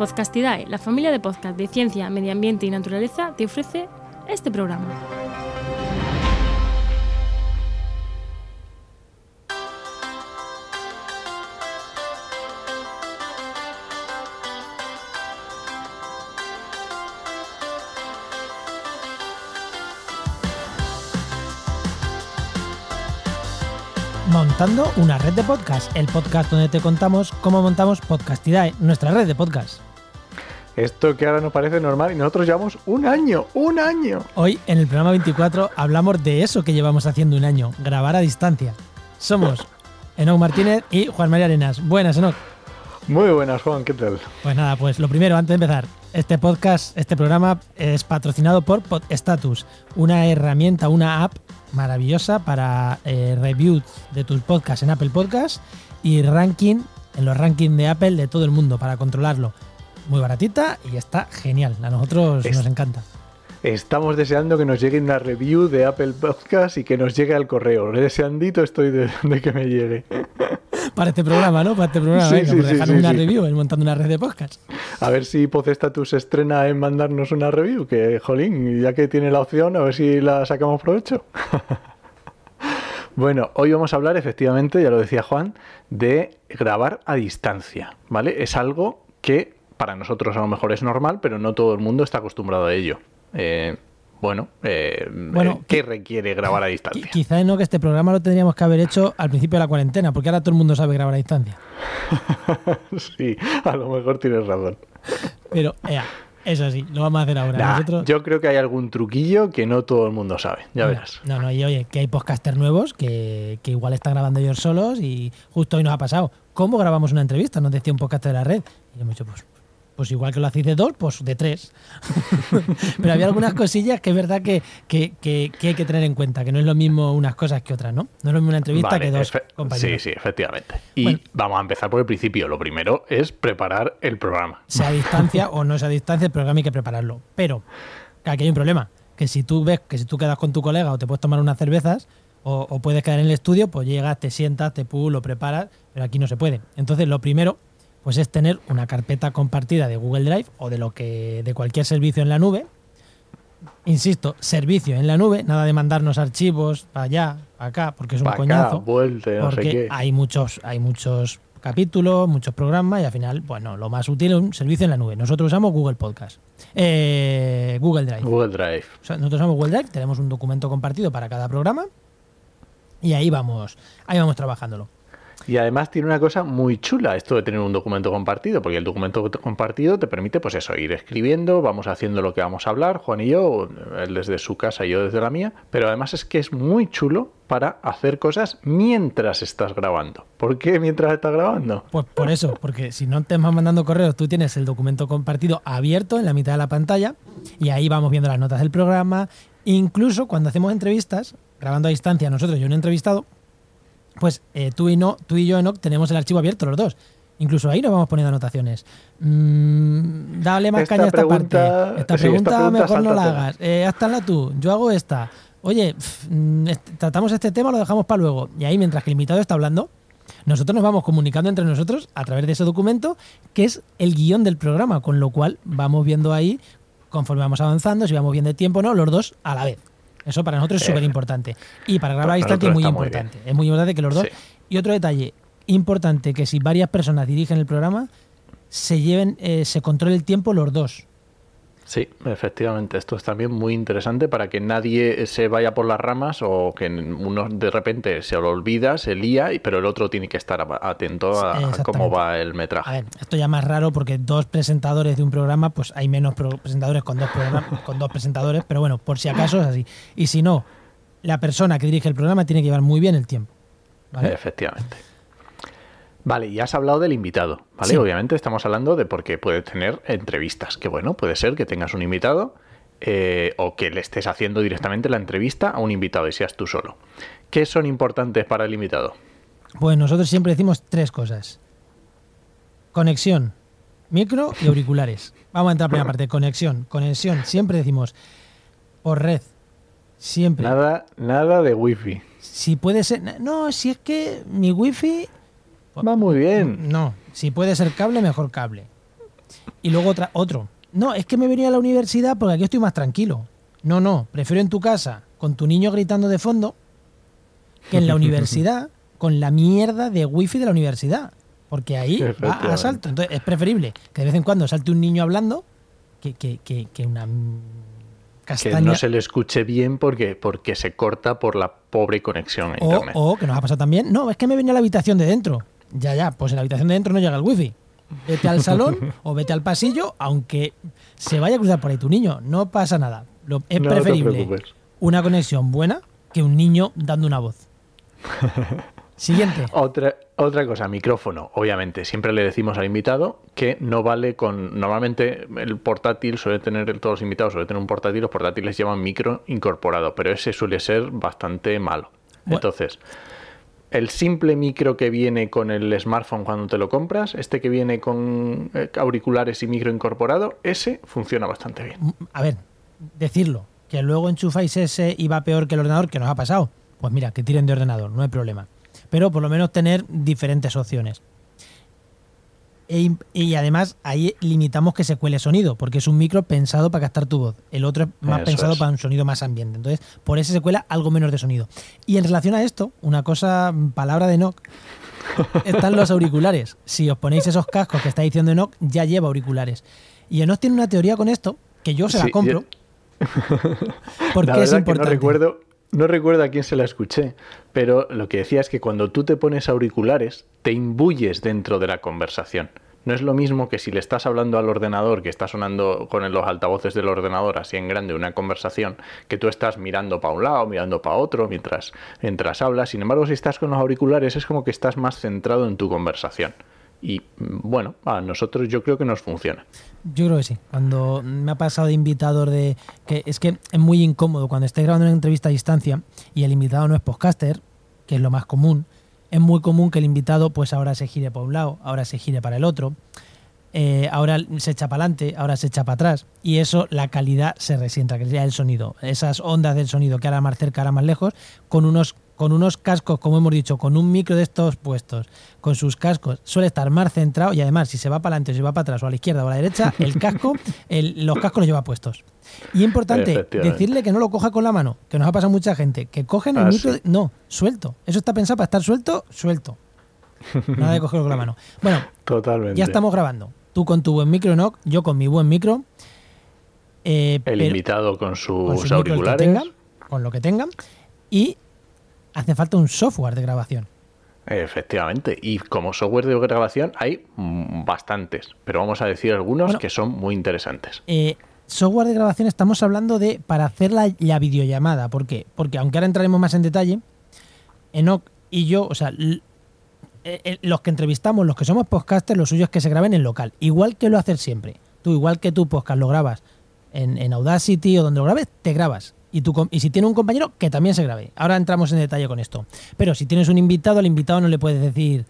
Podcastidae, la familia de podcast de ciencia, medio ambiente y naturaleza, te ofrece este programa. Montando una red de podcast, el podcast donde te contamos cómo montamos Podcastidae, nuestra red de podcast. Esto que ahora nos parece normal y nosotros llevamos un año, un año. Hoy en el programa 24 hablamos de eso que llevamos haciendo un año, grabar a distancia. Somos Enoc Martínez y Juan María Arenas. Buenas, Enoc. Muy buenas, Juan, ¿qué tal? Pues nada, pues lo primero, antes de empezar, este podcast, este programa es patrocinado por PodStatus, una herramienta, una app maravillosa para eh, reviews de tus podcasts en Apple Podcasts y ranking, en los rankings de Apple de todo el mundo para controlarlo. Muy baratita y está genial. A nosotros Es- nos encanta. Estamos deseando que nos llegue una review de Apple Podcast y que nos llegue al correo. Deseandito estoy de, de que me llegue. Para este programa, ¿no? Para este programa, Sí, venga, sí, pues sí, dejar una review en montando una red de podcasts. A ver si Podestatus estrena en mandarnos una review, que jolín, ya que tiene la opción, a ver si la sacamos provecho. bueno, hoy vamos a hablar efectivamente, ya lo decía Juan, de grabar a distancia, ¿vale? Es algo que para nosotros a lo mejor es normal, pero no todo el mundo está acostumbrado a ello. Eh, bueno, eh, Bueno, ¿qué requiere grabar a distancia? Quizá no que este programa lo tendríamos que haber hecho al principio de la cuarentena, porque ahora todo el mundo sabe grabar a distancia. sí, a lo mejor tienes razón. Pero, ea, eso sí, lo vamos a hacer ahora. Nah, Nosotros, Yo creo que hay algún truquillo que no todo el mundo sabe, ya no, verás. No, no, y oye, que hay podcasters nuevos que, que igual están grabando ellos solos y justo hoy nos ha pasado. ¿Cómo grabamos una entrevista? Nos decía un podcaster de la red. Y hemos dicho, pues, pues igual que lo hacéis de dos, pues de tres. Pero había algunas cosillas que es verdad que, que, que- que hay que tener en cuenta, que no es lo mismo unas cosas que otras, ¿no? No es lo mismo una entrevista Vale, que dos compañeros. Sí, sí, efectivamente. Y Bueno. vamos a empezar por el principio. Lo primero es preparar el programa. sea a distancia o no sea a distancia, el programa hay que prepararlo. Pero aquí hay un problema, que si tú ves que si tú quedas con tu colega o te puedes tomar unas cervezas o, o puedes quedar en el estudio, pues llegas, te sientas, te pu, lo preparas, pero aquí no se puede. Entonces lo primero pues es tener una carpeta compartida de Google Drive o de lo que de cualquier servicio en la nube. Insisto, servicio en la nube, nada de mandarnos archivos para allá, para acá, porque es un Pa' acá, coñazo vuelte, no sé porque qué. hay muchos, hay muchos capítulos, muchos programas y al final, bueno, lo más útil es un servicio en la nube. Nosotros usamos Google Podcast, Eh, Google Drive. Google Drive. O sea, nosotros usamos Google Drive, tenemos un documento compartido para cada programa y ahí vamos, ahí vamos trabajándolo. Y además tiene una cosa muy chula esto de tener un documento compartido, porque el documento compartido te permite, pues eso, ir escribiendo, vamos haciendo lo que vamos a hablar, Juan y yo, él desde su casa y yo desde la mía, pero además es que es muy chulo para hacer cosas mientras estás grabando. ¿Por qué mientras estás grabando? Pues por eso, porque si no te vas mandando correos, tú tienes el documento compartido abierto en la mitad de la pantalla y ahí vamos viendo las notas del programa. Incluso cuando hacemos entrevistas, grabando a distancia nosotros y un entrevistado, pues eh, tú, y no, tú y yo, Enoch, tenemos el archivo abierto los dos. Incluso ahí nos vamos poniendo anotaciones. Mm, dale más Esta caña a esta pregunta- parte. Esta sí, esta pregunta, mejor no la hagas. Eh, hazla tú. Yo hago esta. Oye, mm, tratamos este tema, lo dejamos para luego. Y ahí, mientras que el invitado está hablando, nosotros nos vamos comunicando entre nosotros a través de ese documento, que es el guion del programa, con lo cual vamos viendo ahí, conforme vamos avanzando, si vamos bien de tiempo o no, los dos a la vez. Eso para nosotros es súper importante. Y para grabar a distancia es muy importante. es muy importante que los dos. Sí. Y otro detalle importante, que si varias personas dirigen el programa, se lleven, eh, se controle el tiempo los dos. Sí, efectivamente. Esto es también muy interesante para que nadie se vaya por las ramas o que uno de repente se lo olvida, se lía, pero el otro tiene que estar a- atento a, a cómo va el A metraje. ver, esto ya más raro porque dos presentadores de un programa, pues hay menos presentadores con dos, con dos presentadores, pero bueno, por si acaso es así. Y si no, la persona que dirige el programa tiene que llevar muy bien el tiempo. ¿vale? Efectivamente. Vale, y has hablado del invitado, ¿vale? Sí. Obviamente estamos hablando de porque puede tener entrevistas, que bueno, puede ser que tengas un invitado eh, o que le estés haciendo directamente la entrevista a un invitado y seas tú solo. ¿Qué son importantes para el invitado? Pues nosotros siempre decimos tres cosas. Conexión, micro y auriculares. Vamos a entrar a la primera parte. Conexión, conexión. Siempre decimos por red. Siempre. Nada, nada de wifi. Si puede ser... No, si es que mi wifi... Va muy bien. No, si puede ser cable, mejor cable. Y luego otra, otro. No, es que me venía a la universidad porque aquí estoy más tranquilo. No, no, prefiero en tu casa con tu niño gritando de fondo que en la universidad con la mierda de wifi de la universidad. Porque ahí va a salto. Entonces es preferible que de vez en cuando salte un niño hablando que, que, que, que una castaña. Que no se le escuche bien porque, porque se corta por la pobre conexión a o, internet. o que nos ha pasado también. No, es que me venía a la habitación de dentro. Ya, ya, pues en la habitación de dentro no llega el wifi. Vete al salón o vete al pasillo, aunque se vaya a cruzar por ahí tu niño. No pasa nada. Lo- es No preferible una conexión buena que un niño dando una voz. Siguiente. Otra, otra cosa, micrófono. Obviamente, siempre le decimos al invitado que no vale con. Normalmente el portátil suele tener, todos los invitados suelen tener un portátil, los portátiles llevan micro incorporado, pero ese suele ser bastante malo. Bueno. Entonces, el simple micro que viene con el smartphone cuando te lo compras, este que viene con eh, auriculares y micro incorporado, ese funciona bastante bien. A ver, decirlo. Que luego enchufáis ese y va peor que el ordenador, que nos ha pasado. Pues mira, que tiren de ordenador, no hay problema. Pero por lo menos tener diferentes opciones. E y además ahí limitamos que se cuele sonido, porque es un micro pensado para captar tu voz. El otro es más Eso pensado es. para un sonido más ambiente. Entonces, por ese se cuela algo menos de sonido. Y en relación a esto, una cosa, palabra de Enoch, están los auriculares. Si os ponéis esos cascos que está diciendo Enoch, ya lleva auriculares. Y Enoch tiene una teoría con esto, que yo se la Sí, compro. Porque la es importante. que no recuerdo, no recuerdo a quién se la escuché, pero lo que decía es que cuando tú te pones auriculares, te imbuyes dentro de la conversación. No es lo mismo que si le estás hablando al ordenador, que está sonando con los altavoces del ordenador así en grande una conversación, que tú estás mirando para un lado, mirando para otro mientras, mientras hablas. Sin embargo, si estás con los auriculares es como que estás más centrado en tu conversación. Y bueno, a nosotros yo creo que nos funciona. Yo creo que sí. Cuando me ha pasado de invitador de. que Es que es muy incómodo cuando estáis grabando una entrevista a distancia y el invitado no es podcaster, que es lo más común. Es muy común que el invitado, pues ahora se gire para un lado, ahora se gire para el otro, eh, ahora se echa para adelante, ahora se echa para atrás. Y eso, la calidad se resienta, que sería el sonido. Esas ondas del sonido que ahora más cerca, ahora más lejos, con unos, con unos cascos, como hemos dicho, con un micro de estos puestos, con sus cascos, suele estar más centrado y además, si se va para adelante, o si va para atrás, o a la izquierda o a la derecha, el casco, el- los cascos los lleva puestos. Y importante, decirle que no lo coja con la mano, que nos ha pasado mucha gente, que cogen el Ah, micro. sí. no, suelto. Eso está pensado para estar suelto, suelto. Nada de cogerlo con la mano. Bueno, Totalmente. ya estamos grabando. Tú con tu buen micro, Enoch, yo con mi buen micro. Eh, El pero- invitado con sus con auriculares. tengan, con lo que tengan. Y hace falta un software de grabación. Efectivamente, y como software de grabación hay bastantes, pero vamos a decir algunos Bueno. que son muy interesantes. Eh, software de grabación estamos hablando de para hacer la, la videollamada. ¿Por qué? Porque aunque ahora entraremos más en detalle, Enoch y yo, o sea, eh, eh, los que entrevistamos, los que somos podcasters, lo suyo es que se graben en local, igual que lo haces siempre. Tú, igual que tu podcast lo grabas en, en Audacity o donde lo grabes, te grabas. Y, y si tiene un compañero, que también se grabe. Ahora entramos en detalle con esto. Pero si tienes un invitado, al invitado no le puedes decir,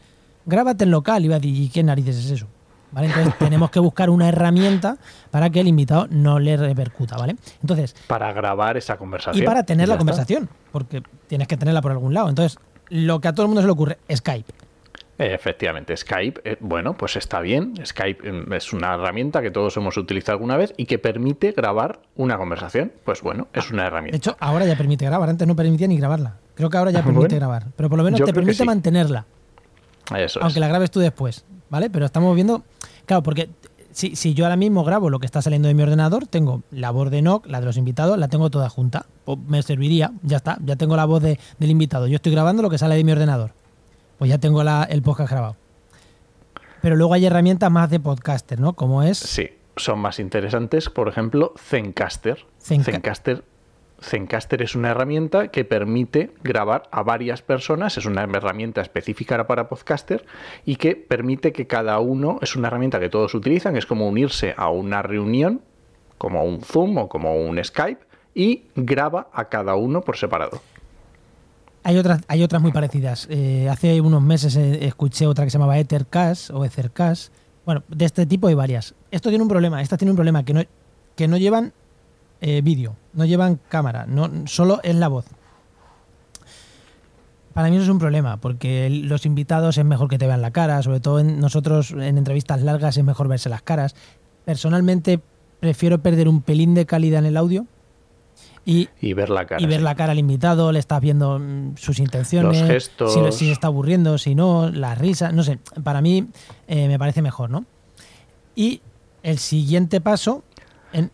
grábate en local. Y va a decir, ¿y qué narices es eso? ¿Vale? Entonces tenemos que buscar una herramienta para que el invitado no le repercuta, ¿vale? Entonces, Para grabar esa conversación. y para tener la está. conversación, porque tienes que tenerla por algún lado. Entonces, lo que a todo el mundo se le ocurre, Skype. Efectivamente, Skype, eh, bueno, pues está bien. Skype mm, es una herramienta que todos hemos utilizado alguna vez y que permite grabar una conversación. Pues bueno, es una De herramienta. hecho, ahora ya permite grabar, antes no permitía ni grabarla. Creo que ahora ya permite Bueno, grabar, pero por lo menos te permite sí. mantenerla. Eso es. aunque la grabes tú después, ¿vale? Pero estamos viendo, claro, porque si, si yo ahora mismo grabo lo que está saliendo de mi ordenador, tengo la voz de Nock, la de los invitados, la tengo toda junta. Pues me serviría, ya está, ya tengo la voz de- del invitado. Yo estoy grabando lo que sale de mi ordenador. Pues ya tengo la- el podcast grabado. Pero luego hay herramientas más de podcaster, ¿no? Como es Sí, son más interesantes, por ejemplo, Zencaster. Zenca- Zencaster. Zencaster es una herramienta que permite grabar a varias personas, es una herramienta específica para podcaster y que permite que cada uno, es una herramienta que todos utilizan, es como unirse a una reunión, como un Zoom o como un Skype, y graba a cada uno por separado. Hay otras, hay otras muy parecidas. Eh, hace unos meses eh, escuché otra que se llamaba Ethercast o Ethercast. Bueno, de este tipo hay varias. Esto tiene un problema. Esta tiene un problema que no, que no llevan eh, vídeo, no llevan cámara, no, solo es la voz. Para mí eso es un problema, porque los invitados es mejor que te vean la cara, sobre todo en nosotros en entrevistas largas es mejor verse las caras. Personalmente prefiero perder un pelín de calidad en el audio y, Y ver la cara. y ver sí. la cara al invitado, le estás viendo mm, sus intenciones, Los gestos. si, le- si se está aburriendo, si no, las risas, no sé, para mí eh, me parece mejor, ¿no? Y el siguiente paso, en,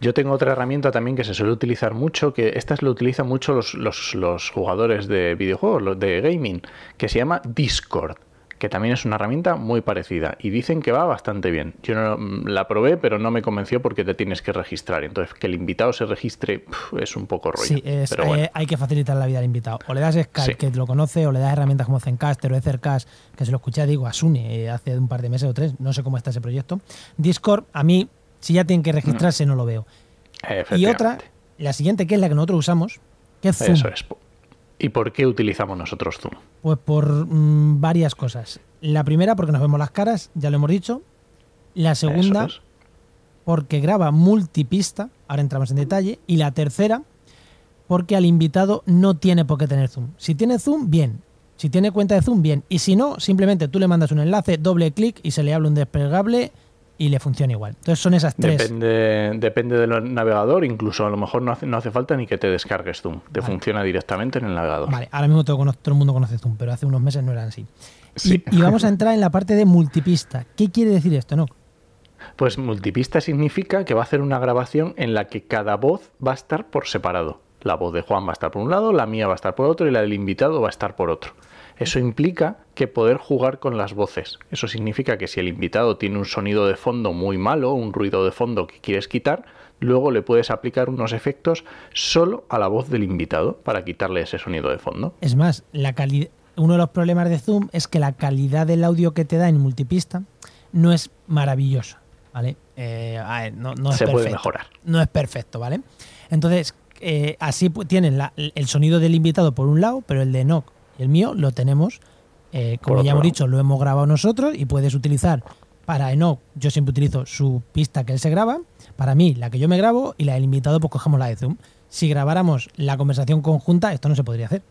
Yo tengo otra herramienta también que se suele utilizar mucho, que estas lo utilizan mucho los, los- los jugadores de videojuegos, los de gaming, que se llama Discord, que también es una herramienta muy parecida y dicen que va bastante bien. Yo no, mm, la probé, pero no me convenció porque te tienes que registrar. Entonces, que el invitado se registre es un poco rollo. sí, es- pero bueno. eh, hay que facilitar la vida al invitado. O le das Skype, Sí. que lo conoce, o le das herramientas como Zencaster o Ethercast, que se lo escuché, digo, a Sune eh, hace un par de meses o tres, no sé cómo está ese proyecto. Discord, a mí, si ya tienen que registrarse, no lo veo. Y otra, la siguiente, que es la que nosotros usamos, que es Zoom. Eso es. ¿Y por qué utilizamos nosotros Zoom? Pues por mm, varias cosas. La primera, porque nos vemos las caras, ya lo hemos dicho. La segunda, es. porque graba multipista, ahora entramos en detalle. Y la tercera, porque al invitado no tiene por qué tener Zoom. Si tiene Zoom, bien. Si tiene cuenta de Zoom, bien. Y si no, simplemente tú le mandas un enlace, doble clic y se le habla un desplegable y le funciona igual. Entonces son esas tres. Depende, depende del navegador, incluso a lo mejor no hace, no hace falta ni que te descargues Zoom. Te Vale. funciona directamente en el navegador. Vale, ahora mismo todo, todo el mundo conoce Zoom, pero hace unos meses no eran así. Sí. Y, y vamos a entrar en la parte de multipista. ¿Qué quiere decir esto, no? Pues multipista significa que va a hacer una grabación en la que cada voz va a estar por separado. La voz de Juan va a estar por un lado, la mía va a estar por otro y la del invitado va a estar por otro. Eso implica que poder jugar con las voces. Eso significa que si el invitado tiene un sonido de fondo muy malo, un ruido de fondo que quieres quitar, luego le puedes aplicar unos efectos solo a la voz del invitado para quitarle ese sonido de fondo. Es más, la uno de los problemas de Zoom es que la calidad del audio que te da en multipista no es maravillosa, ¿vale? Eh, a ver, no, no es Se puede perfecto. mejorar. No es perfecto, ¿vale? Entonces, eh, así tienen la- el sonido del invitado por un lado, pero el de Enoch y el mío lo tenemos, eh, como ya hemos dicho, lo hemos grabado nosotros y puedes utilizar para Enoch, yo siempre utilizo su pista que él se graba, para mí la que yo me grabo y la del invitado pues cogemos la de Zoom. Si grabáramos la conversación conjunta, esto no se podría hacer.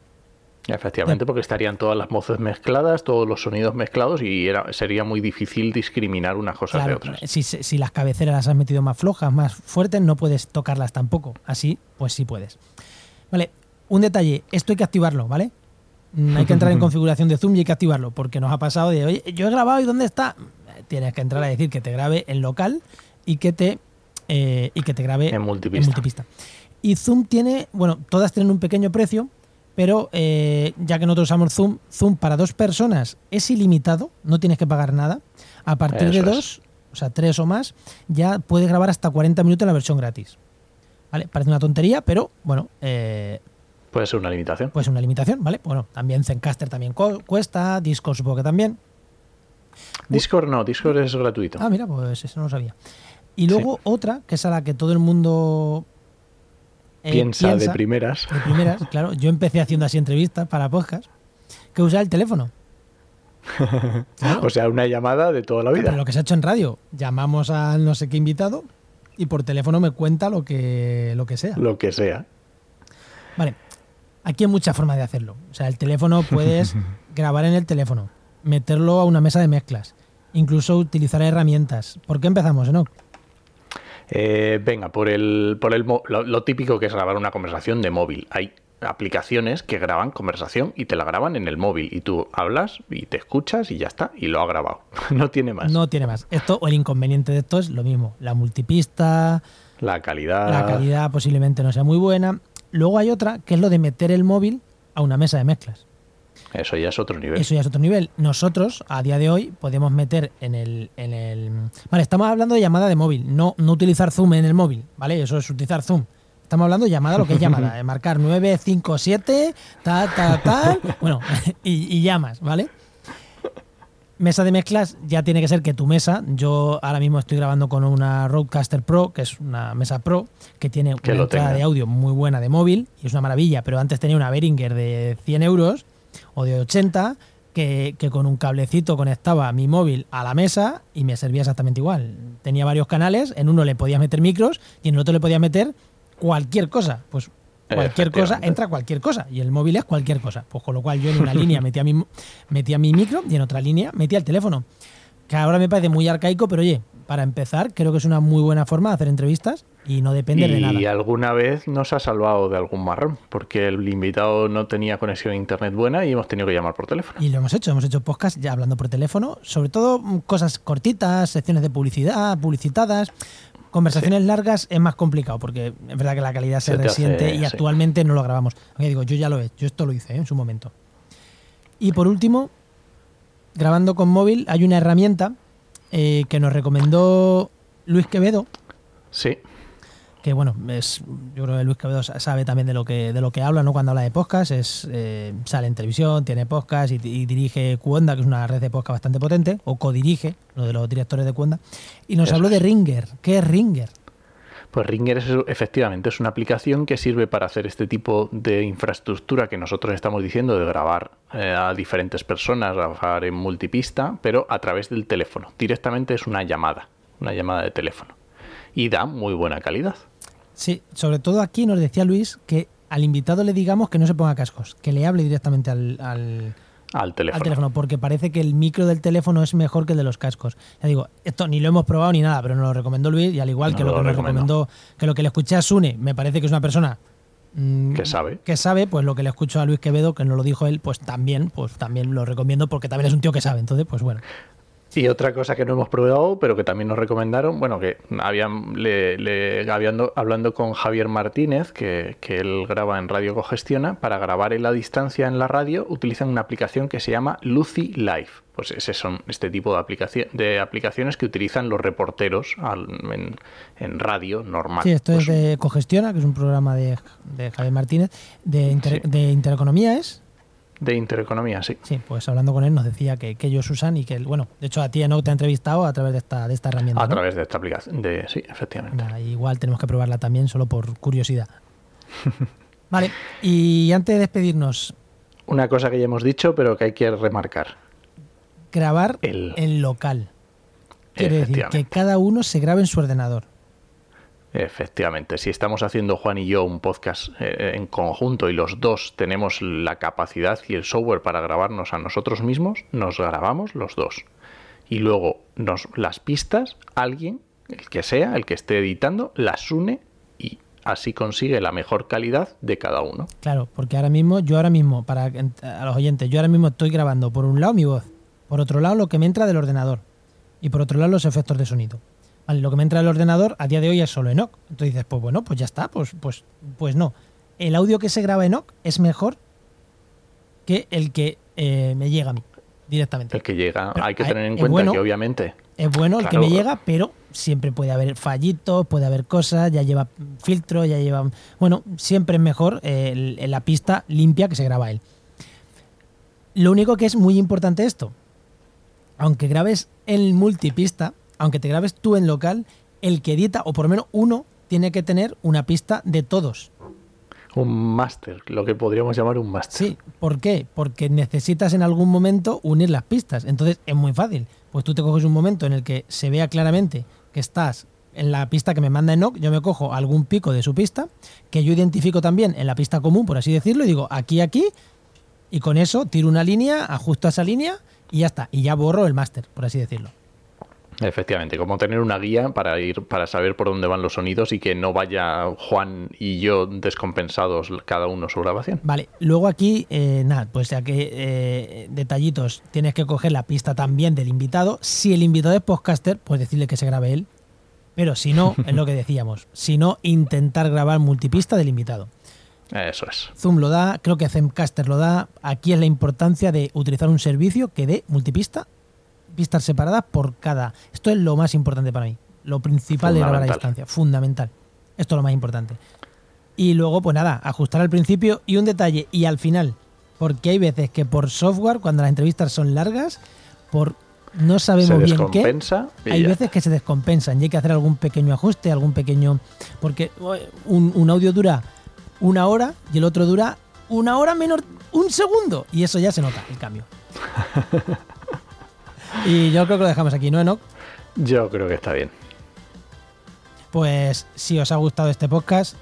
Efectivamente, porque estarían todas las voces mezcladas, todos los sonidos mezclados y era, sería muy difícil discriminar unas cosas de otras. si, si las cabeceras las has metido más flojas, más fuertes, no puedes tocarlas tampoco. Así, pues sí puedes. Vale, un detalle, esto hay que activarlo, ¿vale? Mm, Hay que entrar en configuración de Zoom y hay que activarlo, porque nos ha pasado de, oye, yo he grabado y ¿dónde está? Tienes que entrar a decir que te grabe en local y que te, eh, y que te grabe En multipista. multipista. Y Zoom tiene, bueno, todas tienen un pequeño precio, pero eh, ya que nosotros usamos Zoom, Zoom para dos personas es ilimitado, no tienes que pagar nada. A partir de es. dos, o sea, tres o más, ya puedes grabar hasta 40 minutos en la versión gratis. ¿Vale? Parece una tontería, pero bueno, eh, Puede ser una limitación. pues una limitación, ¿vale? Bueno, también Zencaster también cuesta, Discord supongo que también. Discord no, Discord es gratuito. Ah, mira, pues eso no lo sabía. Y luego otra, que es a la que todo el mundo eh, piensa, de primeras. de primeras, claro. Yo empecé haciendo así entrevistas para podcast, que usar el teléfono. Claro. O sea, una llamada de toda la Pero vida. lo que se ha hecho en radio, llamamos a no sé qué invitado y por teléfono me cuenta lo que, lo que sea. Lo que sea. Vale, aquí hay muchas formas de hacerlo. O sea, el teléfono puedes grabar en el teléfono, meterlo a una mesa de mezclas, incluso utilizar herramientas. ¿Por qué empezamos, no? Eh, venga, por el, por el mo- lo, lo típico que es grabar una conversación de móvil. Hay aplicaciones que graban conversación y te la graban en el móvil. Y tú hablas y te escuchas y ya está. Y lo ha grabado. no tiene más. No tiene más. Esto o el inconveniente de esto es lo mismo. La multipista, La calidad. la calidad posiblemente no sea muy buena. Luego hay otra que es lo de meter el móvil a una mesa de mezclas. Eso ya es otro nivel. Eso ya es otro nivel. Nosotros, a día de hoy, podemos meter en el, en el. Vale, estamos hablando de llamada de móvil, no, no utilizar Zoom en el móvil, ¿vale? Eso es utilizar Zoom. Estamos hablando de llamada, lo que es llamada, de marcar 957, ta, ta, tal, bueno, y, y llamas, ¿vale? Mesa de mezclas ya tiene que ser que tu mesa, yo ahora mismo estoy grabando con una Rodecaster Pro, que es una mesa Pro, que tiene Que una entrada tenga. de audio muy buena de móvil, y es una maravilla, pero antes tenía una Behringer de 100 euros o de 80, que, que con un cablecito conectaba mi móvil a la mesa y me servía exactamente igual. Tenía varios canales, en uno le podías meter micros y en el otro le podías meter cualquier cosa. Pues cualquier cosa, entra cualquier cosa. Y el móvil es cualquier cosa. Pues con lo cual yo en una línea metía mi, metía mi micro y en otra línea metía el teléfono. Que ahora me parece muy arcaico, pero oye, para empezar, creo que es una muy buena forma de hacer entrevistas y no depende de Y nada. alguna vez nos ha salvado de algún marrón, porque el invitado no tenía conexión a internet buena y hemos tenido que llamar por teléfono. Y lo hemos hecho, hemos hecho podcast ya hablando por teléfono, sobre todo mm, cosas cortitas, secciones de publicidad, publicitadas. Conversaciones largas es más complicado porque es verdad que la calidad se, Se te resiente hace- y sí. actualmente no lo grabamos. Aunque digo, yo ya lo he, yo esto lo hice ¿eh? en su momento. Y por último, grabando con móvil hay una herramienta eh, que nos recomendó Luis Quevedo, Sí, que bueno, es, yo creo que Luis Quevedo sa- sabe también de lo que, de lo que habla, ¿no? Cuando habla de podcast, es, eh, sale en televisión, tiene podcast y, y dirige Cuonda, que es una red de podcast bastante potente, o codirige, uno de los directores de Cuonda, y nos Eso habló de. Ringer. ¿Qué es Ringer? pues Ringer es, efectivamente es una aplicación que sirve para hacer este tipo de infraestructura que nosotros estamos diciendo de grabar eh, a diferentes personas, grabar en multipista, pero a través del teléfono. Directamente es una llamada, una llamada de teléfono. Y da muy buena calidad. Sí, sobre todo aquí nos decía Luis que al invitado le digamos que no se ponga cascos, que le hable directamente al, al- Al al teléfono. teléfono, porque parece que el micro del teléfono es mejor que el de los cascos. Ya digo, esto ni lo hemos probado ni nada, pero nos lo recomendó Luis y al igual que lo, lo que nos recomendó. que lo que le escuché a Sune, me parece que es una persona mm, Que sabe. que sabe, pues lo que le escucho a Luis Quevedo, que nos lo dijo él, pues también, pues también lo recomiendo porque también es un tío que sabe. Entonces, pues bueno. Y otra cosa que no hemos probado, pero que también nos recomendaron, bueno, que habían, le, le- hablando, hablando con Javier Martínez, que, que él graba en Radio Cogestiona, para grabar en la distancia en la radio, utilizan una aplicación que se llama Lucy Live. Pues ese son este tipo de, aplicación, de aplicaciones que utilizan los reporteros al- en, en radio normal. Sí, esto Pues es de Cogestiona, que es un programa de, de Javier Martínez, de, inter- Sí. de Intereconomía, ¿es? De intereconomía, sí. Sí, pues hablando con él nos decía que, que ellos usan y que, bueno, de hecho a ti no te ha entrevistado a través de esta, de esta herramienta. A ¿no? través de esta aplicación. De, sí, efectivamente. Igual tenemos que probarla también solo por curiosidad. Vale, y antes de despedirnos, Una cosa que ya hemos dicho, pero que hay que remarcar. grabar El- en local. Quiere decir que cada uno se grabe en su ordenador. Efectivamente, si estamos haciendo Juan y yo un podcast eh, en conjunto y los dos tenemos la capacidad y el software para grabarnos a nosotros mismos, nos grabamos los dos. Y luego nos, las pistas, alguien, el que sea, el que esté editando, las une y así consigue la mejor calidad de cada uno. Claro, porque ahora mismo, yo ahora mismo, para a los oyentes, yo ahora mismo estoy grabando por un lado mi voz, por otro lado lo que me entra del ordenador y por otro lado los efectos de sonido. Vale, lo que me entra del ordenador a día de hoy es solo Enoch. Entonces dices, pues bueno, pues ya está, pues, pues, pues no. El audio que se graba Enoch es mejor que el que eh, me llega a mí directamente. El que llega, Pero hay que tener en cuenta bueno. que obviamente Es bueno el que me llega, pero siempre puede haber fallitos, puede haber cosas, ya lleva filtro, ya lleva... Bueno, siempre es mejor eh, el- el- la pista limpia que se graba él. Lo único que es muy importante esto, aunque grabes en multipista, aunque te grabes tú en local, el que edita, o por lo menos uno, tiene que tener una pista de todos. un máster, lo que podríamos llamar un máster. Sí, ¿por qué? Porque necesitas en algún momento unir las pistas. Entonces es muy fácil. Pues tú te coges un momento en el que se vea claramente que estás en la pista que me manda Enoch, yo me cojo algún pico de su pista, que yo identifico también en la pista común, por así decirlo, y digo aquí, aquí, y con eso tiro una línea, ajusto a esa línea y ya está. Y ya borro el máster, por así decirlo. Efectivamente, como tener una guía para ir, para saber por dónde van los sonidos y que no vaya Juan y yo descompensados cada uno su grabación. Vale, luego aquí, eh, nada, pues ya que eh, detallitos, tienes que coger la pista también del invitado. Si el invitado es podcaster, pues decirle que se grabe él. Pero si no, es lo que decíamos, si no, intentar grabar multipista del invitado. Eso es. Zoom lo da, creo que Zencaster lo da. Aquí es la importancia de utilizar un servicio que dé multipista, pistas separadas por cada. Esto es lo más importante para mí. Lo principal de grabar a distancia. Fundamental. Esto es lo más importante. Y luego, pues nada, ajustar al principio y un detalle y al final. Porque hay veces que por software, cuando las entrevistas son largas, por no sabemos bien qué, hay veces que se descompensan y hay que hacer algún pequeño ajuste, algún pequeño. Porque un, un audio dura una hora y el otro dura una hora menos un segundo. Y eso ya se nota el cambio. y yo creo que lo dejamos aquí, ¿no, Enoch? Yo creo que está bien. Pues si os ha gustado este podcast,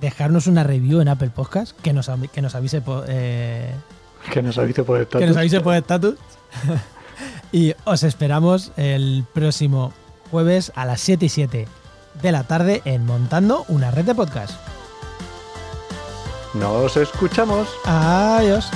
dejarnos una review en Apple Podcast que nos, avi- que nos avise por, eh, Que nos avise por el que nos estatus. avise por estatus. y os esperamos el próximo jueves a las 7 y 7 de la tarde en Montando una red de podcast. Nos escuchamos. Adiós.